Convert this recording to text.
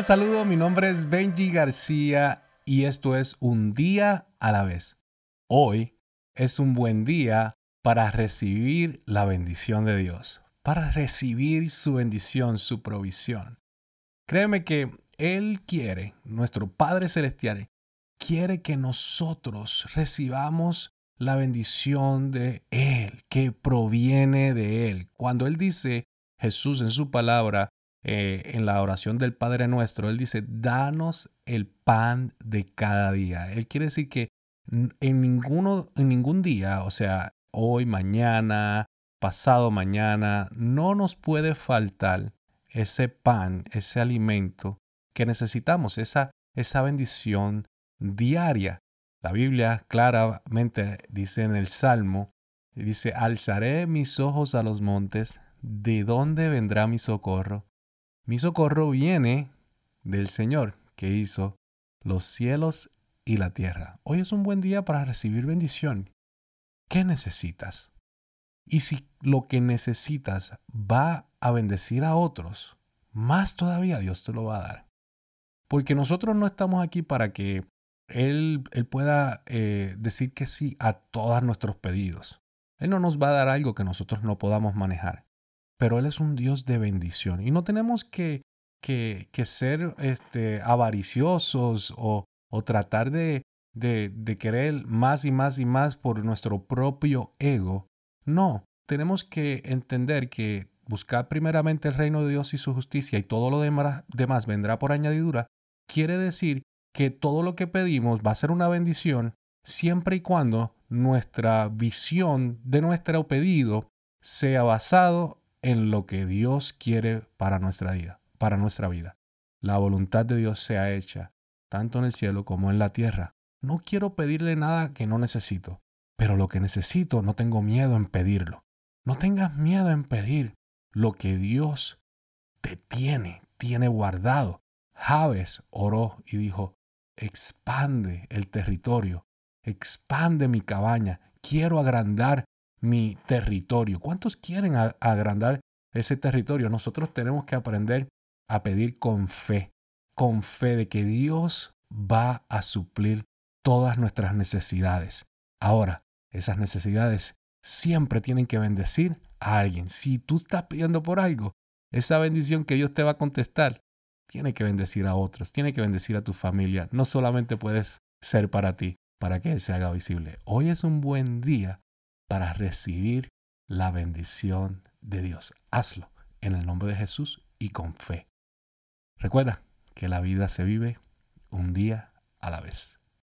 Hola, saludos, mi nombre es Benji García y esto es Un día a la vez. Hoy es un buen día para recibir la bendición de Dios, para recibir su bendición, su provisión. Créeme que Él quiere, nuestro Padre Celestial, quiere que nosotros recibamos la bendición de Él, que proviene de Él. Cuando Él dice, Jesús en su palabra, eh, en la oración del Padre nuestro, Él dice, danos el pan de cada día. Él quiere decir que en, ninguno, en ningún día, o sea, hoy, mañana, pasado mañana, no nos puede faltar ese pan, ese alimento que necesitamos, esa, esa bendición diaria. La Biblia claramente dice en el Salmo, dice, alzaré mis ojos a los montes, ¿de dónde vendrá mi socorro? Mi socorro viene del Señor que hizo los cielos y la tierra. Hoy es un buen día para recibir bendición. ¿Qué necesitas? Y si lo que necesitas va a bendecir a otros, más todavía Dios te lo va a dar. Porque nosotros no estamos aquí para que Él, él pueda eh, decir que sí a todos nuestros pedidos. Él no nos va a dar algo que nosotros no podamos manejar. Pero Él es un Dios de bendición. Y no tenemos que, que, ser este, avariciosos o, o tratar de, de, de querer más y más y más por nuestro propio ego. No, tenemos que entender que buscar primeramente el reino de Dios y su justicia y todo lo demás vendrá por añadidura, quiere decir que todo lo que pedimos va a ser una bendición siempre y cuando nuestra visión de nuestro pedido sea basado en lo que Dios quiere para nuestra vida, para nuestra vida. La voluntad de Dios sea hecha tanto en el cielo como en la tierra. No quiero pedirle nada que no necesito, pero lo que necesito no tengo miedo en pedirlo. No tengas miedo en pedir lo que Dios te tiene, tiene guardado. Javes oró y dijo, expande el territorio, expande mi cabaña, quiero agrandar mi territorio. ¿Cuántos quieren agrandar ese territorio? Nosotros tenemos que aprender a pedir con fe, con fe de que Dios va a suplir todas nuestras necesidades. Ahora, esas necesidades siempre tienen que bendecir a alguien. Si tú estás pidiendo por algo, esa bendición que Dios te va a contestar, tiene que bendecir a otros, tiene que bendecir a tu familia. No solamente puedes ser para ti, para que Él se haga visible. Hoy es un buen día para recibir la bendición de Dios. Hazlo en el nombre de Jesús y con fe. Recuerda, que la vida se vive un día a la vez.